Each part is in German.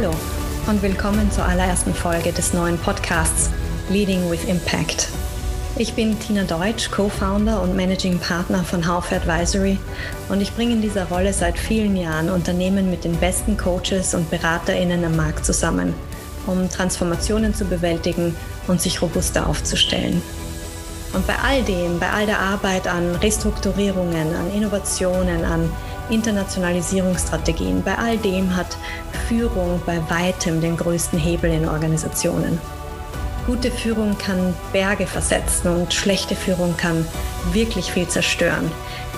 Hallo und willkommen zur allerersten Folge des neuen Podcasts Leading with Impact. Ich bin Tina Deutsch, Co-Founder und Managing Partner von Haufe Advisory und ich bringe in dieser Rolle seit vielen Jahren Unternehmen mit den besten Coaches und BeraterInnen am Markt zusammen, um Transformationen zu bewältigen und sich robuster aufzustellen. Und bei all dem, bei all der Arbeit an Restrukturierungen, an Innovationen, an Internationalisierungsstrategien, bei all dem hat Führung bei weitem den größten Hebel in Organisationen. Gute Führung kann Berge versetzen und schlechte Führung kann wirklich viel zerstören.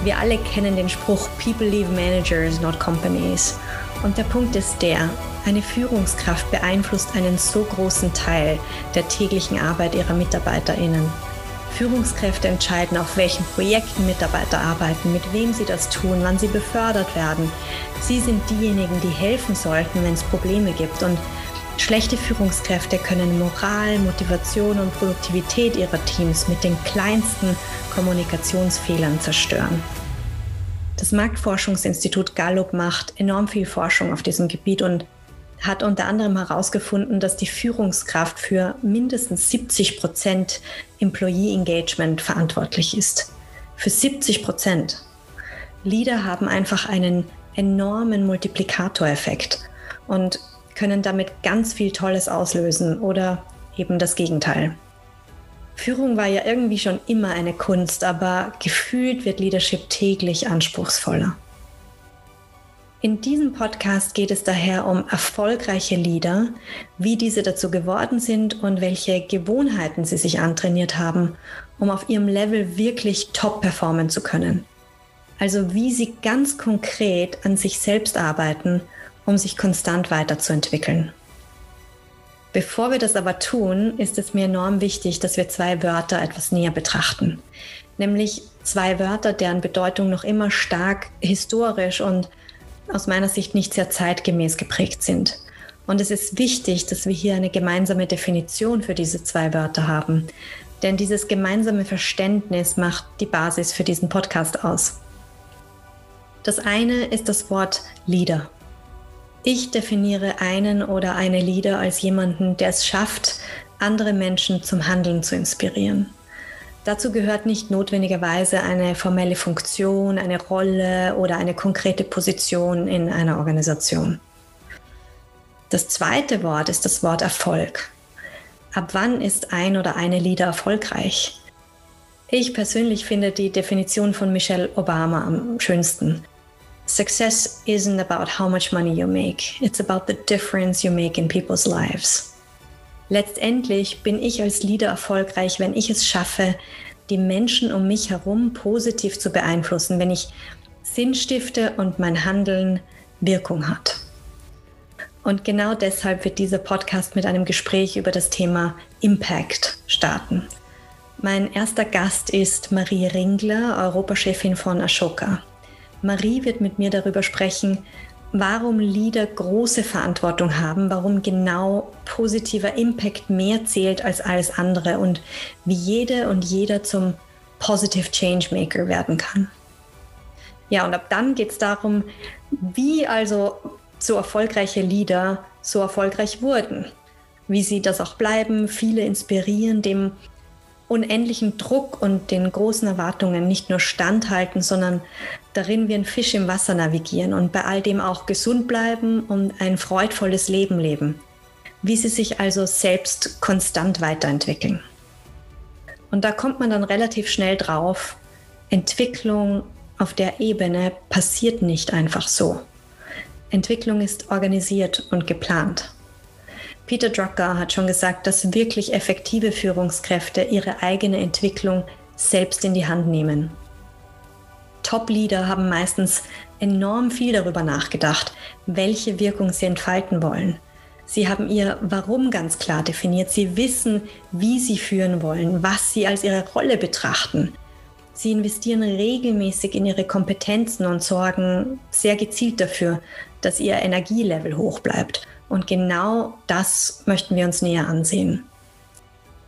Wir alle kennen den Spruch People leave managers, not companies. Und der Punkt ist der, eine Führungskraft beeinflusst einen so großen Teil der täglichen Arbeit ihrer Mitarbeiterinnen. Führungskräfte entscheiden, auf welchen Projekten Mitarbeiter arbeiten, mit wem sie das tun, wann sie befördert werden. Sie sind diejenigen, die helfen sollten, wenn es Probleme gibt. Und schlechte Führungskräfte können Moral, Motivation und Produktivität ihrer Teams mit den kleinsten Kommunikationsfehlern zerstören. Das Marktforschungsinstitut Gallup macht enorm viel Forschung auf diesem Gebiet und hat unter anderem herausgefunden, dass die Führungskraft für mindestens 70 Prozent Employee Engagement verantwortlich ist. Für 70 Prozent. Leader haben einfach einen enormen Multiplikatoreffekt und können damit ganz viel Tolles auslösen oder eben das Gegenteil. Führung war ja irgendwie schon immer eine Kunst, aber gefühlt wird Leadership täglich anspruchsvoller. In diesem Podcast geht es daher um erfolgreiche Leader, wie diese dazu geworden sind und welche Gewohnheiten sie sich antrainiert haben, um auf ihrem Level wirklich top performen zu können. Also wie sie ganz konkret an sich selbst arbeiten, um sich konstant weiterzuentwickeln. Bevor wir das aber tun, ist es mir enorm wichtig, dass wir zwei Wörter etwas näher betrachten. Nämlich zwei Wörter, deren Bedeutung noch immer stark historisch und aus meiner Sicht nicht sehr zeitgemäß geprägt sind. Und es ist wichtig, dass wir hier eine gemeinsame Definition für diese zwei Wörter haben. Denn dieses gemeinsame Verständnis macht die Basis für diesen Podcast aus. Das eine ist das Wort Leader. Ich definiere einen oder eine Leader als jemanden, der es schafft, andere Menschen zum Handeln zu inspirieren. Dazu gehört nicht notwendigerweise eine formelle Funktion, eine Rolle oder eine konkrete Position in einer Organisation. Das zweite Wort ist das Wort Erfolg. Ab wann ist ein oder eine Leader erfolgreich? Ich persönlich finde die Definition von Michelle Obama am schönsten. Success isn't about how much money you make, it's about the difference you make in people's lives letztendlich bin ich als Leader erfolgreich, wenn ich es schaffe, die Menschen um mich herum positiv zu beeinflussen, wenn ich Sinn stifte und mein Handeln Wirkung hat. Und genau deshalb wird dieser Podcast mit einem Gespräch über das Thema Impact starten. Mein erster Gast ist Marie Ringler, Europachefin von Ashoka. Marie wird mit mir darüber sprechen, warum Leader große Verantwortung haben, warum genau positiver Impact mehr zählt als alles andere und wie jede und jeder zum Positive Changemaker werden kann. Ja, und ab dann geht es darum, wie also so erfolgreiche Leader so erfolgreich wurden, wie sie das auch bleiben, viele inspirieren, dem unendlichen Druck und den großen Erwartungen nicht nur standhalten, sondern darin wie ein Fisch im Wasser navigieren und bei all dem auch gesund bleiben und ein freudvolles Leben leben. Wie sie sich also selbst konstant weiterentwickeln. Und da kommt man dann relativ schnell drauf, Entwicklung auf der Ebene passiert nicht einfach so. Entwicklung ist organisiert und geplant. Peter Drucker hat schon gesagt, dass wirklich effektive Führungskräfte ihre eigene Entwicklung selbst in die Hand nehmen. Top-Leader haben meistens enorm viel darüber nachgedacht, welche Wirkung sie entfalten wollen. Sie haben ihr Warum ganz klar definiert. Sie wissen, wie sie führen wollen, was sie als ihre Rolle betrachten. Sie investieren regelmäßig in ihre Kompetenzen und sorgen sehr gezielt dafür, dass ihr Energielevel hoch bleibt und genau das möchten wir uns näher ansehen.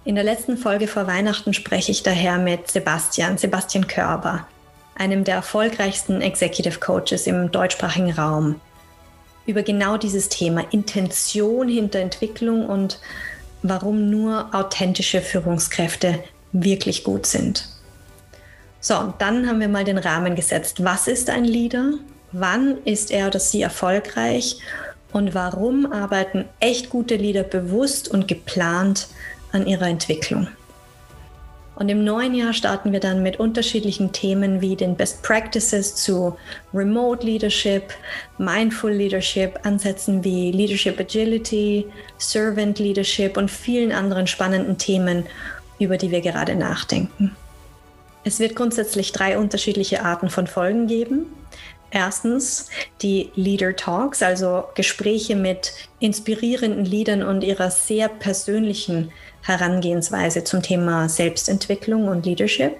In der letzten Folge vor Weihnachten spreche ich daher mit Sebastian, Sebastian Körber, einem der erfolgreichsten Executive Coaches im deutschsprachigen Raum. über genau dieses Thema Intention hinter Entwicklung und warum nur authentische Führungskräfte wirklich gut sind. So, dann haben wir mal den Rahmen gesetzt. Was ist ein Leader? Wann ist er oder sie erfolgreich? Und warum arbeiten echt gute Leader bewusst und geplant an ihrer Entwicklung? Und im neuen Jahr starten wir dann mit unterschiedlichen Themen wie den Best Practices zu Remote Leadership, Mindful Leadership, Ansätzen wie Leadership Agility, Servant Leadership und vielen anderen spannenden Themen, über die wir gerade nachdenken. Es wird grundsätzlich drei unterschiedliche Arten von Folgen geben. Erstens die Leader Talks, also Gespräche mit inspirierenden Leadern und ihrer sehr persönlichen Herangehensweise zum Thema Selbstentwicklung und Leadership.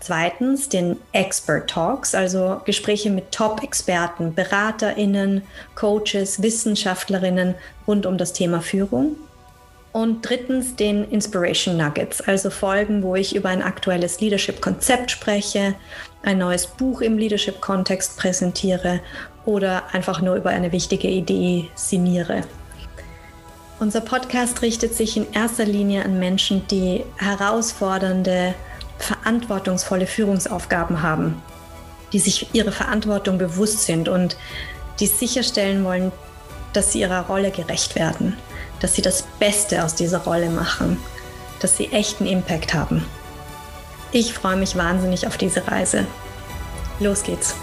Zweitens den Expert Talks, also Gespräche mit Top-Experten, Beraterinnen, Coaches, Wissenschaftlerinnen rund um das Thema Führung. Und drittens den Inspiration Nuggets, also Folgen, wo ich über ein aktuelles Leadership-Konzept spreche, ein neues Buch im Leadership-Kontext präsentiere oder einfach nur über eine wichtige Idee sinniere. Unser Podcast richtet sich in erster Linie an Menschen, die herausfordernde, verantwortungsvolle Führungsaufgaben haben, die sich ihrer Verantwortung bewusst sind und die sicherstellen wollen, dass sie ihrer Rolle gerecht werden, dass sie das Beste aus dieser Rolle machen, dass sie echten Impact haben. Ich freue mich wahnsinnig auf diese Reise. Los geht's!